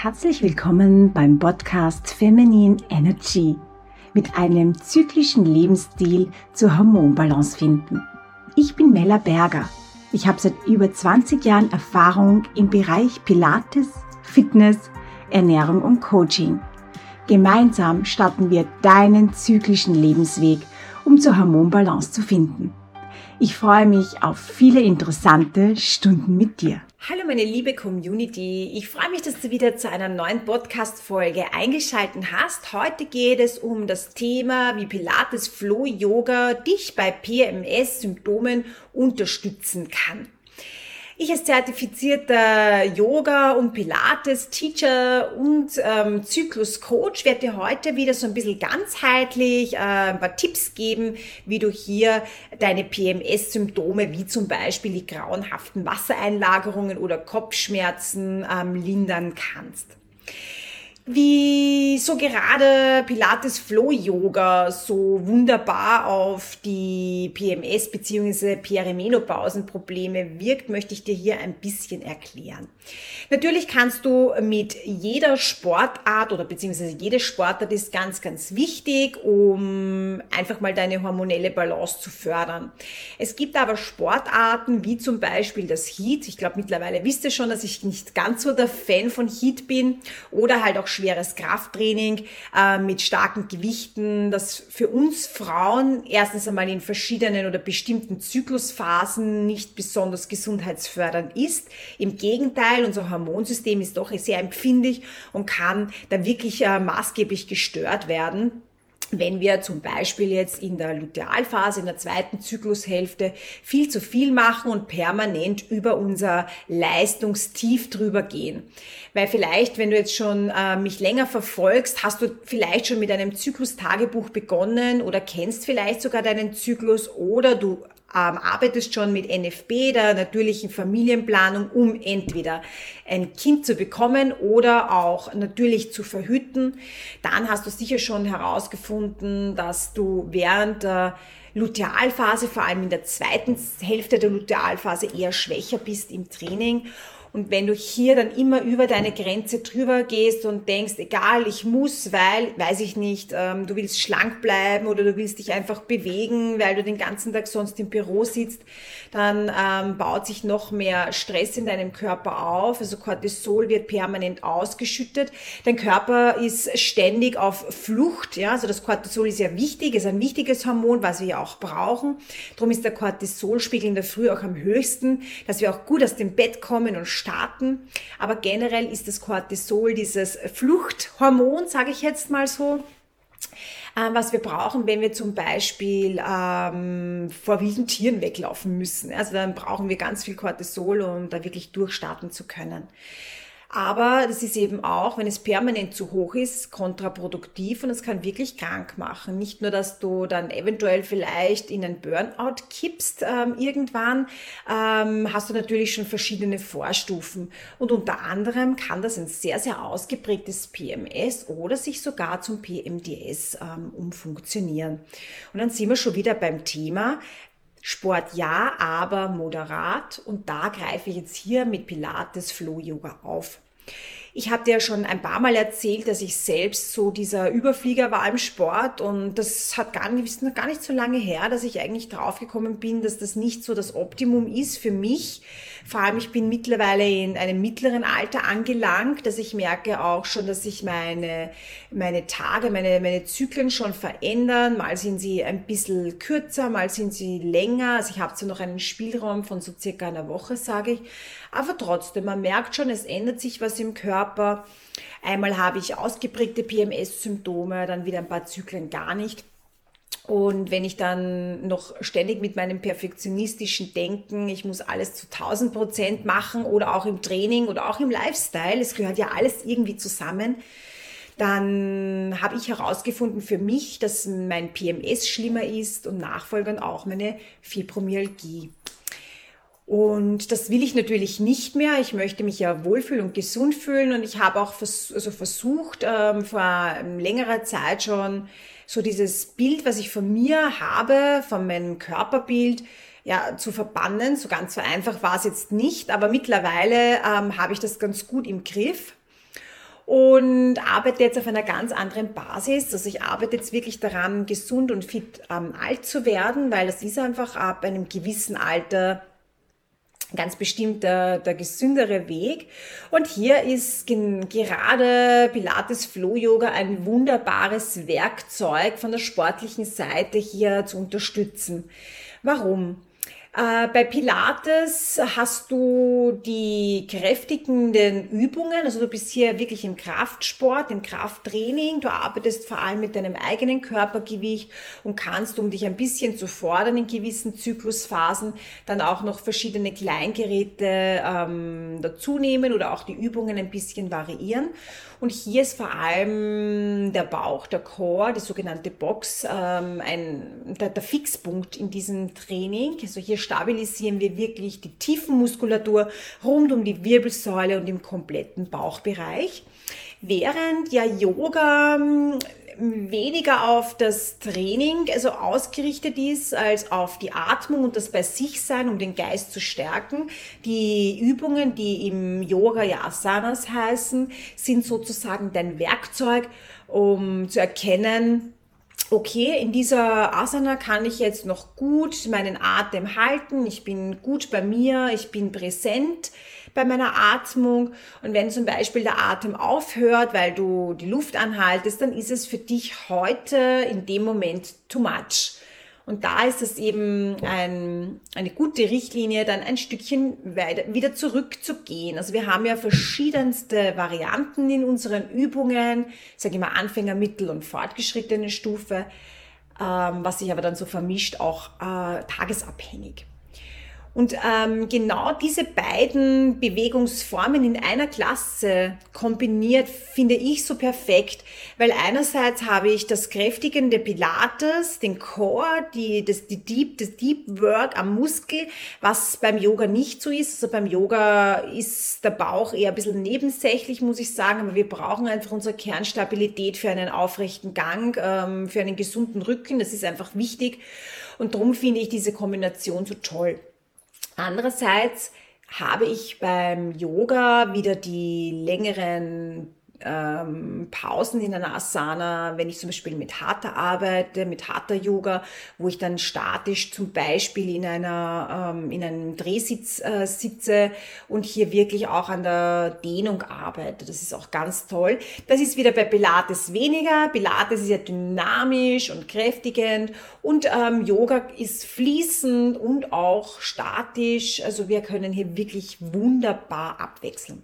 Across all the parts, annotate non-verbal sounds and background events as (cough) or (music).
Herzlich willkommen beim Podcast Feminine Energy mit einem zyklischen Lebensstil zur Hormonbalance finden. Ich bin Mella Berger. Ich habe seit über 20 Jahren Erfahrung im Bereich Pilates, Fitness, Ernährung und Coaching. Gemeinsam starten wir deinen zyklischen Lebensweg, um zur Hormonbalance zu finden. Ich freue mich auf viele interessante Stunden mit dir. Hallo meine liebe Community, ich freue mich, dass du wieder zu einer neuen Podcast-Folge eingeschaltet hast. Heute geht es um das Thema, wie Pilates Flow Yoga dich bei PMS-Symptomen unterstützen kann. Ich als zertifizierter Yoga- und Pilates-Teacher und ähm, Zyklus-Coach werde dir heute wieder so ein bisschen ganzheitlich äh, ein paar Tipps geben, wie du hier deine PMS-Symptome, wie zum Beispiel die grauenhaften Wassereinlagerungen oder Kopfschmerzen ähm, lindern kannst wie so gerade Pilates Flow Yoga so wunderbar auf die PMS bzw. Perimenopausenprobleme wirkt, möchte ich dir hier ein bisschen erklären. Natürlich kannst du mit jeder Sportart oder beziehungsweise jede Sportart ist ganz, ganz wichtig, um einfach mal deine hormonelle Balance zu fördern. Es gibt aber Sportarten wie zum Beispiel das Heat. Ich glaube, mittlerweile wisst ihr schon, dass ich nicht ganz so der Fan von Heat bin oder halt auch schweres Krafttraining äh, mit starken Gewichten, das für uns Frauen erstens einmal in verschiedenen oder bestimmten Zyklusphasen nicht besonders gesundheitsfördernd ist. Im Gegenteil, unser Hormonsystem ist doch sehr empfindlich und kann da wirklich äh, maßgeblich gestört werden wenn wir zum Beispiel jetzt in der Lutealphase, in der zweiten Zyklushälfte viel zu viel machen und permanent über unser Leistungstief drüber gehen. Weil vielleicht, wenn du jetzt schon äh, mich länger verfolgst, hast du vielleicht schon mit einem Zyklustagebuch begonnen oder kennst vielleicht sogar deinen Zyklus oder du ähm, arbeitest schon mit NFB, der natürlichen Familienplanung, um entweder ein Kind zu bekommen oder auch natürlich zu verhüten, dann hast du sicher schon herausgefunden, dass du während der Lutealphase, vor allem in der zweiten Hälfte der Lutealphase, eher schwächer bist im Training und wenn du hier dann immer über deine Grenze drüber gehst und denkst, egal, ich muss, weil, weiß ich nicht, ähm, du willst schlank bleiben oder du willst dich einfach bewegen, weil du den ganzen Tag sonst im Büro sitzt, dann ähm, baut sich noch mehr Stress in deinem Körper auf. Also Cortisol wird permanent ausgeschüttet. Dein Körper ist ständig auf Flucht. Ja? Also das Cortisol ist ja wichtig, ist ein wichtiges Hormon, was wir ja auch brauchen. Darum ist der Cortisolspiegel in der Früh auch am höchsten, dass wir auch gut aus dem Bett kommen und starten. Aber generell ist das Cortisol dieses Fluchthormon, sage ich jetzt mal so, ähm, was wir brauchen, wenn wir zum Beispiel ähm, vor wilden Tieren weglaufen müssen. Also dann brauchen wir ganz viel Cortisol, um da wirklich durchstarten zu können. Aber das ist eben auch, wenn es permanent zu hoch ist, kontraproduktiv und es kann wirklich krank machen. Nicht nur, dass du dann eventuell vielleicht in ein Burnout kippst ähm, irgendwann, ähm, hast du natürlich schon verschiedene Vorstufen. Und unter anderem kann das ein sehr, sehr ausgeprägtes PMS oder sich sogar zum PMDS ähm, umfunktionieren. Und dann sind wir schon wieder beim Thema, Sport ja, aber moderat. Und da greife ich jetzt hier mit Pilates Flow Yoga auf. Ich habe dir schon ein paar Mal erzählt, dass ich selbst so dieser Überflieger war im Sport und das hat gar nicht, noch gar nicht so lange her, dass ich eigentlich draufgekommen bin, dass das nicht so das Optimum ist für mich. Vor allem, ich bin mittlerweile in einem mittleren Alter angelangt, dass ich merke auch schon, dass sich meine, meine Tage, meine, meine Zyklen schon verändern. Mal sind sie ein bisschen kürzer, mal sind sie länger. Also ich habe zwar noch einen Spielraum von so circa einer Woche, sage ich. Aber trotzdem, man merkt schon, es ändert sich was im Körper. Einmal habe ich ausgeprägte PMS-Symptome, dann wieder ein paar Zyklen gar nicht. Und wenn ich dann noch ständig mit meinem perfektionistischen Denken, ich muss alles zu 1000 Prozent machen oder auch im Training oder auch im Lifestyle, es gehört ja alles irgendwie zusammen, dann habe ich herausgefunden für mich, dass mein PMS schlimmer ist und nachfolgend auch meine Fibromyalgie. Und das will ich natürlich nicht mehr. Ich möchte mich ja wohlfühlen und gesund fühlen. Und ich habe auch vers also versucht, ähm, vor längerer Zeit schon so dieses Bild, was ich von mir habe, von meinem Körperbild, ja, zu verbannen. So ganz so einfach war es jetzt nicht, aber mittlerweile ähm, habe ich das ganz gut im Griff. und arbeite jetzt auf einer ganz anderen Basis. Also ich arbeite jetzt wirklich daran, gesund und fit ähm, alt zu werden, weil das ist einfach ab einem gewissen Alter ganz bestimmt der, der gesündere Weg. Und hier ist gerade Pilates Flow Yoga ein wunderbares Werkzeug von der sportlichen Seite hier zu unterstützen. Warum? Äh, bei Pilates hast du die kräftigenden Übungen, also du bist hier wirklich im Kraftsport, im Krafttraining, du arbeitest vor allem mit deinem eigenen Körpergewicht und kannst, um dich ein bisschen zu fordern in gewissen Zyklusphasen, dann auch noch verschiedene Kleingeräte ähm, dazu nehmen oder auch die Übungen ein bisschen variieren. Und hier ist vor allem der Bauch, der Core, die sogenannte Box, ähm, ein, der, der Fixpunkt in diesem Training. Also hier stabilisieren wir wirklich die Tiefenmuskulatur rund um die Wirbelsäule und im kompletten Bauchbereich. Während ja Yoga ähm, weniger auf das Training also ausgerichtet ist als auf die Atmung und das bei sich sein, um den Geist zu stärken. Die Übungen, die im Yoga ja Asanas heißen, sind sozusagen dein Werkzeug, um zu erkennen, okay, in dieser Asana kann ich jetzt noch gut meinen Atem halten, ich bin gut bei mir, ich bin präsent bei meiner Atmung. Und wenn zum Beispiel der Atem aufhört, weil du die Luft anhaltest, dann ist es für dich heute in dem Moment too much. Und da ist es eben ein, eine gute Richtlinie, dann ein Stückchen weiter, wieder zurückzugehen. Also wir haben ja verschiedenste Varianten in unseren Übungen, ich sage immer Anfänger, Mittel- und fortgeschrittene Stufe, ähm, was sich aber dann so vermischt, auch äh, tagesabhängig. Und ähm, genau diese beiden Bewegungsformen in einer Klasse kombiniert finde ich so perfekt, weil einerseits habe ich das kräftigende Pilates, den Core, die, das, die Deep, das Deep Work am Muskel, was beim Yoga nicht so ist. Also beim Yoga ist der Bauch eher ein bisschen nebensächlich, muss ich sagen, aber wir brauchen einfach unsere Kernstabilität für einen aufrechten Gang, ähm, für einen gesunden Rücken. Das ist einfach wichtig. Und darum finde ich diese Kombination so toll. Andererseits habe ich beim Yoga wieder die längeren ähm, Pausen in einer Asana, wenn ich zum Beispiel mit Hatha arbeite, mit Hatha Yoga, wo ich dann statisch zum Beispiel in einer ähm, in einem Drehsitz äh, sitze und hier wirklich auch an der Dehnung arbeite. Das ist auch ganz toll. Das ist wieder bei Pilates weniger. Pilates ist ja dynamisch und kräftigend und ähm, Yoga ist fließend und auch statisch. Also wir können hier wirklich wunderbar abwechseln.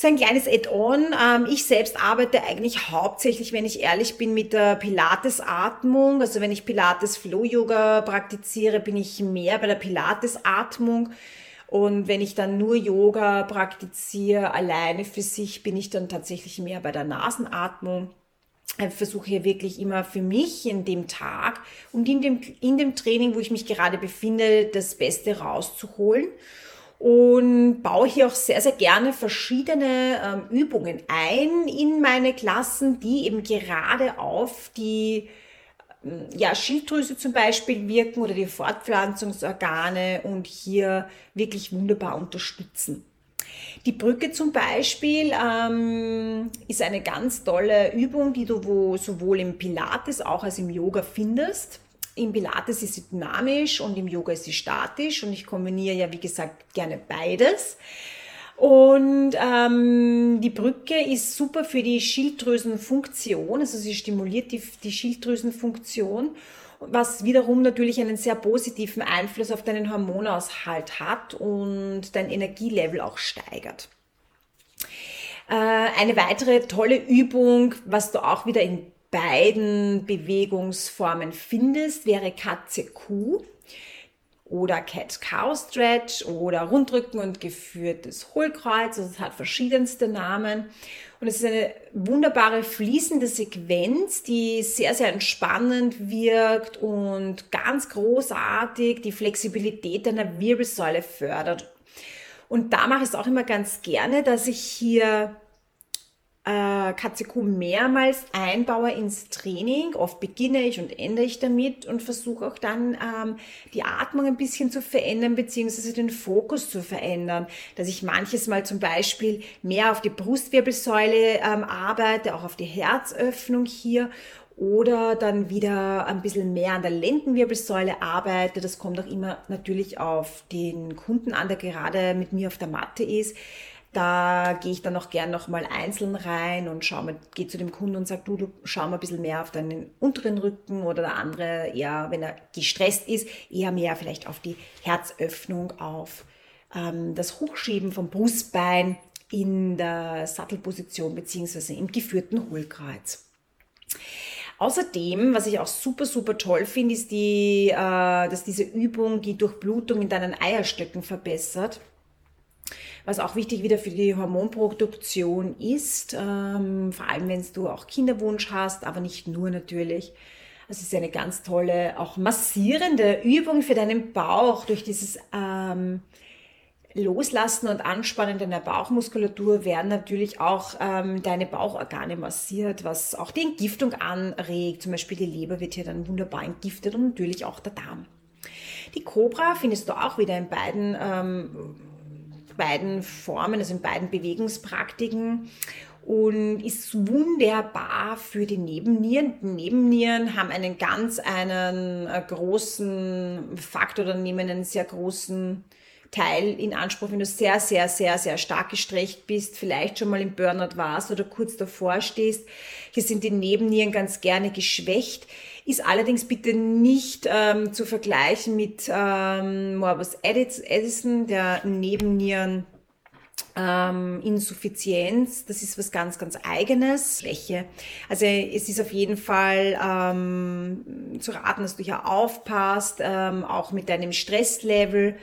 So ein kleines Add-on. Ähm, ich selbst arbeite eigentlich hauptsächlich, wenn ich ehrlich bin, mit der Pilates-Atmung. Also wenn ich Pilates-Flow-Yoga praktiziere, bin ich mehr bei der Pilates-Atmung. Und wenn ich dann nur Yoga praktiziere, alleine für sich, bin ich dann tatsächlich mehr bei der Nasenatmung. Ich versuche hier wirklich immer für mich in dem Tag und in dem, in dem Training, wo ich mich gerade befinde, das Beste rauszuholen und baue hier auch sehr, sehr gerne verschiedene ähm, Übungen ein in meine Klassen, die eben gerade auf die ähm, ja, Schilddrüse zum Beispiel wirken oder die Fortpflanzungsorgane und hier wirklich wunderbar unterstützen. Die Brücke zum Beispiel ähm, ist eine ganz tolle Übung, die du wo sowohl im Pilates auch als im Yoga findest. Im Pilates ist sie dynamisch und im Yoga ist sie statisch und ich kombiniere ja, wie gesagt, gerne beides. Und ähm, die Brücke ist super für die Schilddrüsenfunktion, also sie stimuliert die, die Schilddrüsenfunktion, was wiederum natürlich einen sehr positiven Einfluss auf deinen Hormonaushalt hat und dein Energielevel auch steigert. Äh, eine weitere tolle Übung, was du auch wieder in beiden Bewegungsformen findest, wäre Katze-Kuh oder Cat-Cow-Stretch oder Rundrücken und geführtes Hohlkreuz. Also es hat verschiedenste Namen. Und es ist eine wunderbare fließende Sequenz, die sehr, sehr entspannend wirkt und ganz großartig die Flexibilität deiner Wirbelsäule fördert. Und da mache ich es auch immer ganz gerne, dass ich hier äh, KCQ mehrmals einbaue ins Training. Oft beginne ich und ende ich damit und versuche auch dann ähm, die Atmung ein bisschen zu verändern, beziehungsweise den Fokus zu verändern. Dass ich manches Mal zum Beispiel mehr auf die Brustwirbelsäule ähm, arbeite, auch auf die Herzöffnung hier oder dann wieder ein bisschen mehr an der Lendenwirbelsäule arbeite. Das kommt auch immer natürlich auf den Kunden an, der gerade mit mir auf der Matte ist. Da gehe ich dann auch gern nochmal einzeln rein und gehe zu dem Kunden und sage, du, du schau mal ein bisschen mehr auf deinen unteren Rücken oder der andere eher, wenn er gestresst ist, eher mehr vielleicht auf die Herzöffnung, auf ähm, das Hochschieben vom Brustbein in der Sattelposition beziehungsweise im geführten Hohlkreuz. Außerdem, was ich auch super, super toll finde, ist die, äh, dass diese Übung die Durchblutung in deinen Eierstöcken verbessert was auch wichtig wieder für die Hormonproduktion ist, ähm, vor allem wenn du auch Kinderwunsch hast, aber nicht nur natürlich. Es ist eine ganz tolle, auch massierende Übung für deinen Bauch durch dieses ähm, Loslassen und Anspannen deiner Bauchmuskulatur werden natürlich auch ähm, deine Bauchorgane massiert, was auch die Entgiftung anregt. Zum Beispiel die Leber wird hier dann wunderbar entgiftet und natürlich auch der Darm. Die Cobra findest du auch wieder in beiden ähm, beiden Formen, also in beiden Bewegungspraktiken und ist wunderbar für die Nebennieren. Die Nebennieren haben einen ganz einen äh, großen Faktor oder nehmen einen sehr großen Teil in Anspruch, wenn du sehr, sehr, sehr, sehr stark gestreckt bist, vielleicht schon mal im Burnout warst oder kurz davor stehst. Hier sind die Nebennieren ganz gerne geschwächt ist allerdings bitte nicht ähm, zu vergleichen mit ähm, Morbus Addison, der Nebennieren ähm, Insuffizienz, das ist was ganz, ganz eigenes. Schwäche. Also es ist auf jeden Fall ähm, zu raten, dass du hier aufpasst, ähm, auch mit deinem Stresslevel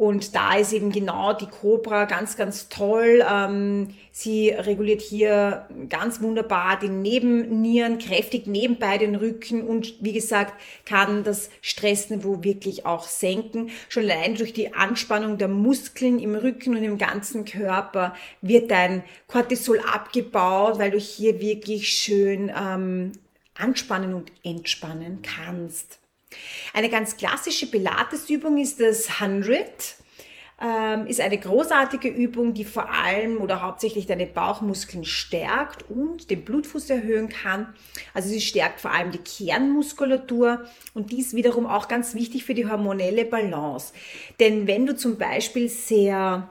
und da ist eben genau die Cobra ganz, ganz toll. Ähm, sie reguliert hier ganz wunderbar den Nebennieren, kräftig nebenbei den Rücken und wie gesagt, kann das Stressniveau wirklich auch senken. Schon allein durch die Anspannung der Muskeln im Rücken und im ganzen Körper wird dein Cortisol abgebaut, weil du hier wirklich schön ähm, anspannen und entspannen kannst. Eine ganz klassische Pilates-Übung ist das 100. Ähm, ist eine großartige Übung, die vor allem oder hauptsächlich deine Bauchmuskeln stärkt und den Blutfuß erhöhen kann. Also sie stärkt vor allem die Kernmuskulatur und dies wiederum auch ganz wichtig für die hormonelle Balance. Denn wenn du zum Beispiel sehr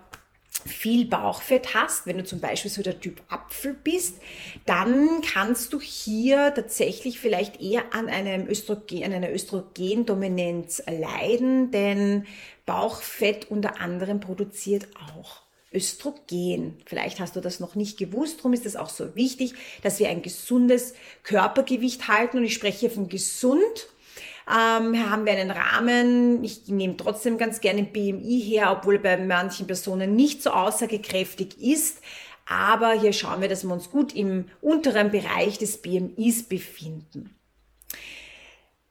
viel Bauchfett hast, wenn du zum Beispiel so der Typ Apfel bist, dann kannst du hier tatsächlich vielleicht eher an, einem Östrogen, an einer Östrogendominanz leiden, denn Bauchfett unter anderem produziert auch Östrogen. Vielleicht hast du das noch nicht gewusst, darum ist es auch so wichtig, dass wir ein gesundes Körpergewicht halten und ich spreche hier von gesund ähm, haben wir einen Rahmen. Ich nehme trotzdem ganz gerne BMI her, obwohl bei manchen Personen nicht so aussagekräftig ist. Aber hier schauen wir, dass wir uns gut im unteren Bereich des BMIs befinden.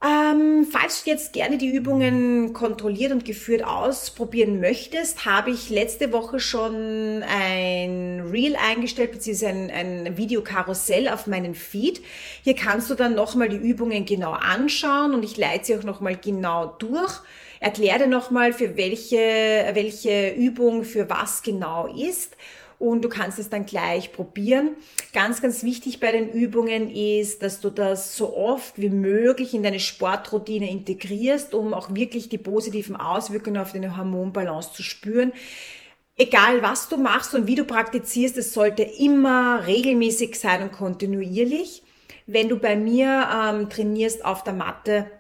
Ähm, falls du jetzt gerne die Übungen kontrolliert und geführt ausprobieren möchtest, habe ich letzte Woche schon ein Reel eingestellt, beziehungsweise ein, ein Videokarussell auf meinen Feed. Hier kannst du dann nochmal die Übungen genau anschauen und ich leite sie auch nochmal genau durch. Erkläre nochmal, für welche, welche Übung für was genau ist und du kannst es dann gleich probieren. Ganz, ganz wichtig bei den Übungen ist, dass du das so oft wie möglich in deine Sportroutine integrierst, um auch wirklich die positiven Auswirkungen auf deine Hormonbalance zu spüren. Egal was du machst und wie du praktizierst, es sollte immer regelmäßig sein und kontinuierlich. Wenn du bei mir ähm, trainierst auf der Matte,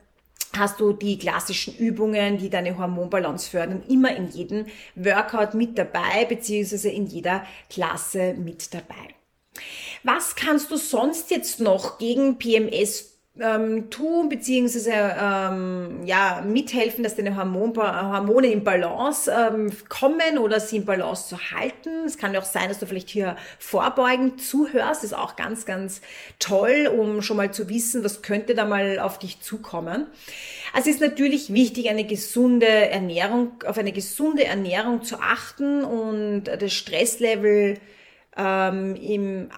hast du die klassischen Übungen, die deine Hormonbalance fördern, immer in jedem Workout mit dabei, beziehungsweise in jeder Klasse mit dabei. Was kannst du sonst jetzt noch gegen PMS ähm, tun, beziehungsweise ähm, ja, mithelfen, dass deine Hormon Hormone in Balance ähm, kommen oder sie in Balance zu halten. Es kann ja auch sein, dass du vielleicht hier vorbeugend zuhörst. Das ist auch ganz, ganz toll, um schon mal zu wissen, was könnte da mal auf dich zukommen. Also es ist natürlich wichtig, eine gesunde Ernährung, auf eine gesunde Ernährung zu achten und das Stresslevel ähm, im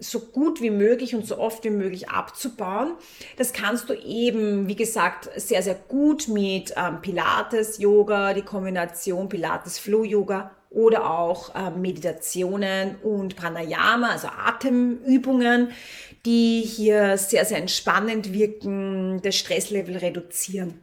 so gut wie möglich und so oft wie möglich abzubauen. Das kannst du eben, wie gesagt, sehr, sehr gut mit ähm, Pilates, Yoga, die Kombination Pilates, Flow Yoga oder auch ähm, Meditationen und Pranayama, also Atemübungen, die hier sehr, sehr entspannend wirken, das Stresslevel reduzieren.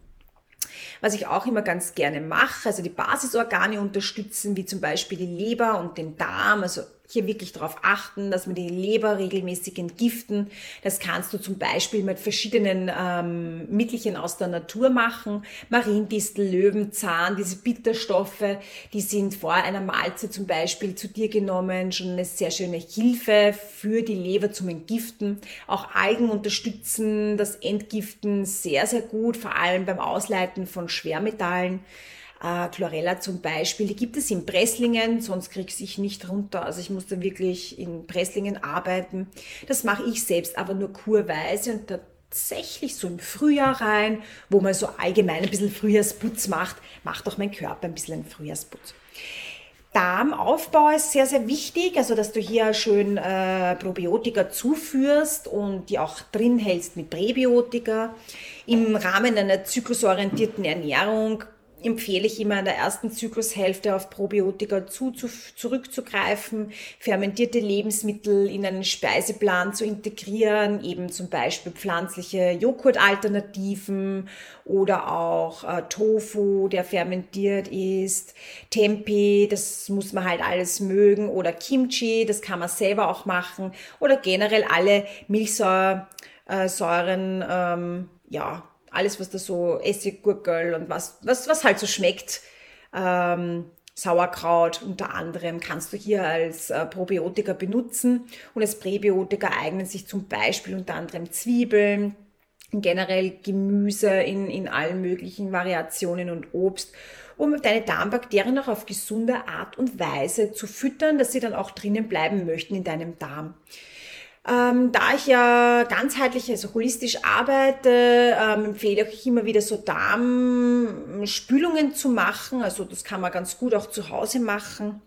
Was ich auch immer ganz gerne mache, also die Basisorgane unterstützen, wie zum Beispiel die Leber und den Darm, also hier wirklich darauf achten, dass man die Leber regelmäßig entgiften. Das kannst du zum Beispiel mit verschiedenen ähm, Mittelchen aus der Natur machen. Mariendistel, Löwenzahn, diese Bitterstoffe, die sind vor einer Mahlzeit zum Beispiel zu dir genommen, schon eine sehr schöne Hilfe für die Leber zum Entgiften. Auch Algen unterstützen das Entgiften sehr, sehr gut, vor allem beim Ausleiten von Schwermetallen äh, Chlorella zum Beispiel, die gibt es in Presslingen, sonst kriege ich nicht runter. Also ich muss dann wirklich in Presslingen arbeiten. Das mache ich selbst aber nur kurweise und tatsächlich so im Frühjahr rein, wo man so allgemein ein bisschen Frühjahrsputz macht, macht auch mein Körper ein bisschen einen Frühjahrsputz. Darmaufbau ist sehr, sehr wichtig, also dass du hier schön äh, Probiotika zuführst und die auch drin hältst mit Präbiotika. Im Rahmen einer zyklusorientierten Ernährung empfehle ich immer in der ersten Zyklushälfte auf Probiotika zu, zu, zurückzugreifen, fermentierte Lebensmittel in einen Speiseplan zu integrieren, eben zum Beispiel pflanzliche Joghurtalternativen oder auch äh, Tofu, der fermentiert ist, Tempeh, das muss man halt alles mögen, oder Kimchi, das kann man selber auch machen, oder generell alle Milchsäuren, äh, ähm, ja, alles, was da so Essiggurkel und was, was, was halt so schmeckt. Ähm, Sauerkraut unter anderem kannst du hier als äh, Probiotika benutzen und als Präbiotika eignen sich zum Beispiel unter anderem Zwiebeln, generell Gemüse in, in allen möglichen Variationen und Obst, um deine Darmbakterien auch auf gesunde Art und Weise zu füttern, dass sie dann auch drinnen bleiben möchten in deinem Darm. Ähm, da ich ja ganzheitlich, also holistisch arbeite, ähm, empfehle ich immer wieder so Darmspülungen zu machen. Also das kann man ganz gut auch zu Hause machen.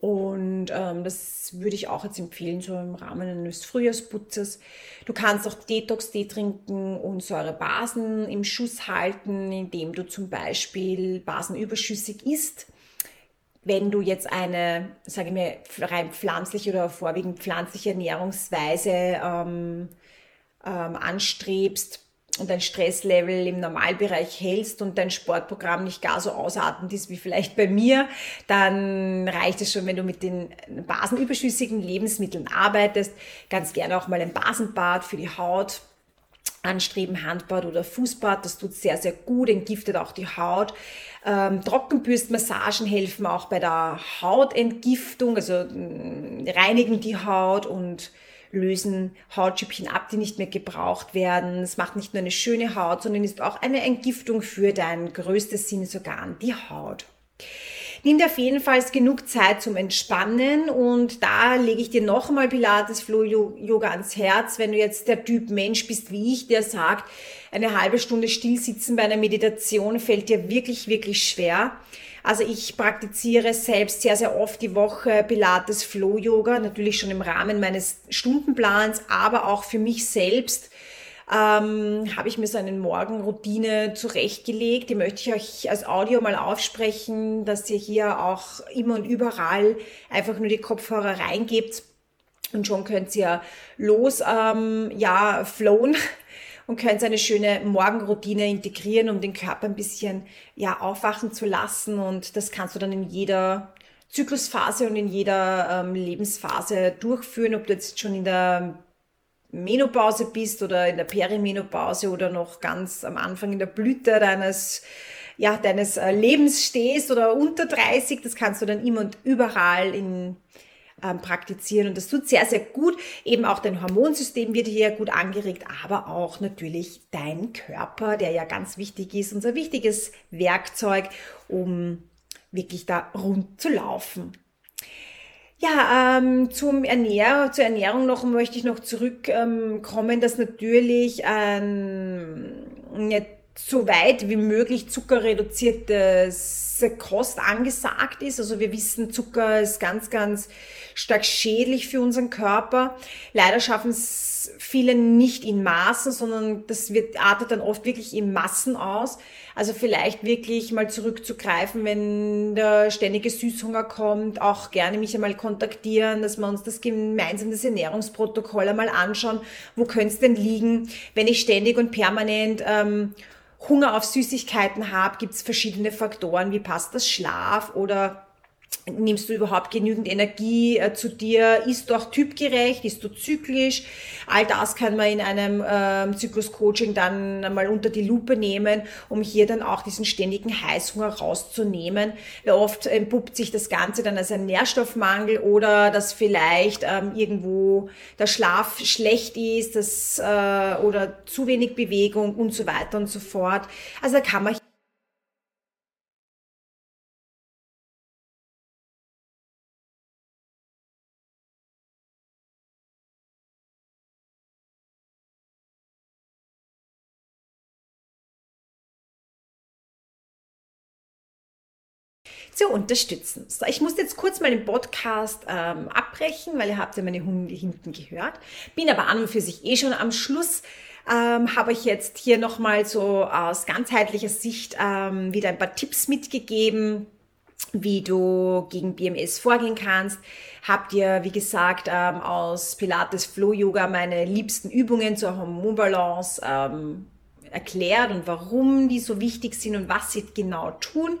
Und ähm, das würde ich auch jetzt empfehlen, so im Rahmen eines Frühjahrsputzes. Du kannst auch Detox-Tee trinken und Säurebasen im Schuss halten, indem du zum Beispiel basenüberschüssig isst wenn du jetzt eine, sage ich mal, rein pflanzliche oder vorwiegend pflanzliche Ernährungsweise ähm, ähm, anstrebst und dein Stresslevel im Normalbereich hältst und dein Sportprogramm nicht gar so ausatmend ist wie vielleicht bei mir, dann reicht es schon, wenn du mit den basenüberschüssigen Lebensmitteln arbeitest. Ganz gerne auch mal ein Basenbad für die Haut anstreben, Handbad oder Fußbad. Das tut sehr, sehr gut, entgiftet auch die Haut. Ähm, Trockenbürstmassagen helfen auch bei der Hautentgiftung, also äh, reinigen die Haut und lösen Hautschüppchen ab, die nicht mehr gebraucht werden. Es macht nicht nur eine schöne Haut, sondern ist auch eine Entgiftung für dein größtes Sinnesorgan, die Haut. Nimm dir auf jeden Fall genug Zeit zum Entspannen und da lege ich dir nochmal Pilates Flow Yoga ans Herz, wenn du jetzt der Typ Mensch bist wie ich, der sagt, eine halbe Stunde still sitzen bei einer Meditation fällt dir wirklich, wirklich schwer. Also ich praktiziere selbst sehr, sehr oft die Woche Pilates Flow Yoga, natürlich schon im Rahmen meines Stundenplans, aber auch für mich selbst ähm, habe ich mir so eine Morgenroutine zurechtgelegt. Die möchte ich euch als Audio mal aufsprechen, dass ihr hier auch immer und überall einfach nur die Kopfhörer reingebt und schon könnt ihr los, ähm, ja, flowen und könnt eine schöne Morgenroutine integrieren, um den Körper ein bisschen, ja, aufwachen zu lassen und das kannst du dann in jeder Zyklusphase und in jeder ähm, Lebensphase durchführen, ob du jetzt schon in der Menopause bist oder in der Perimenopause oder noch ganz am Anfang in der Blüte deines ja, deines äh, Lebens stehst oder unter 30, das kannst du dann immer und überall in, ähm, praktizieren und das tut sehr, sehr gut. Eben auch dein Hormonsystem wird hier gut angeregt, aber auch natürlich dein Körper, der ja ganz wichtig ist, unser wichtiges Werkzeug, um wirklich da rund zu laufen. Ja, ähm, zum Ernähr zur Ernährung noch möchte ich noch zurückkommen, ähm, dass natürlich ähm, nicht so weit wie möglich zuckerreduziertes Kost angesagt ist. Also wir wissen, Zucker ist ganz, ganz stark schädlich für unseren Körper. Leider schaffen es viele nicht in Maßen, sondern das wird, artet dann oft wirklich in Massen aus. Also vielleicht wirklich mal zurückzugreifen, wenn der ständige Süßhunger kommt, auch gerne mich einmal kontaktieren, dass wir uns das gemeinsam das Ernährungsprotokoll einmal anschauen. Wo könnte es denn liegen, wenn ich ständig und permanent ähm, Hunger auf Süßigkeiten habe, gibt es verschiedene Faktoren, wie passt das Schlaf oder nimmst du überhaupt genügend Energie äh, zu dir? Ist du auch typgerecht? Ist du zyklisch? All das kann man in einem ähm, Zyklus-Coaching dann mal unter die Lupe nehmen, um hier dann auch diesen ständigen Heißhunger rauszunehmen. Weil oft entpuppt sich das Ganze dann als ein Nährstoffmangel oder dass vielleicht ähm, irgendwo der Schlaf schlecht ist das, äh, oder zu wenig Bewegung und so weiter und so fort. Also da kann man zu unterstützen. So, ich muss jetzt kurz mal den Podcast ähm, abbrechen, weil ihr habt ja meine Hunde hinten gehört. Bin aber an und für sich eh schon am Schluss. Ähm, habe ich jetzt hier nochmal so aus ganzheitlicher Sicht ähm, wieder ein paar Tipps mitgegeben, wie du gegen BMS vorgehen kannst. Habt ihr, wie gesagt, ähm, aus Pilates Flow Yoga meine liebsten Übungen zur Hormonbalance ähm, erklärt und warum die so wichtig sind und was sie genau tun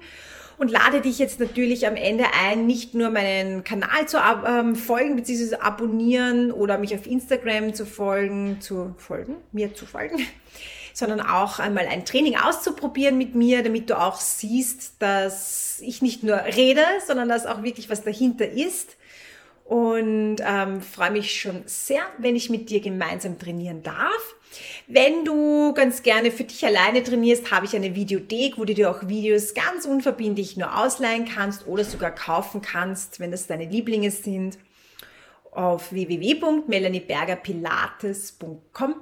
und lade dich jetzt natürlich am Ende ein, nicht nur meinen Kanal zu ähm, folgen bzw. abonnieren oder mich auf Instagram zu folgen, zu folgen, mir zu folgen, (laughs) sondern auch einmal ein Training auszuprobieren mit mir, damit du auch siehst, dass ich nicht nur rede, sondern dass auch wirklich was dahinter ist. Und ähm, freue mich schon sehr, wenn ich mit dir gemeinsam trainieren darf. Wenn du ganz gerne für dich alleine trainierst, habe ich eine Videothek, wo du dir auch Videos ganz unverbindlich nur ausleihen kannst oder sogar kaufen kannst, wenn das deine Lieblinge sind. Auf www.melaniebergerpilates.com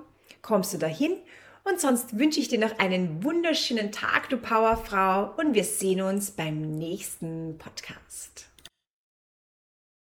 kommst du dahin. Und sonst wünsche ich dir noch einen wunderschönen Tag, du Powerfrau, und wir sehen uns beim nächsten Podcast.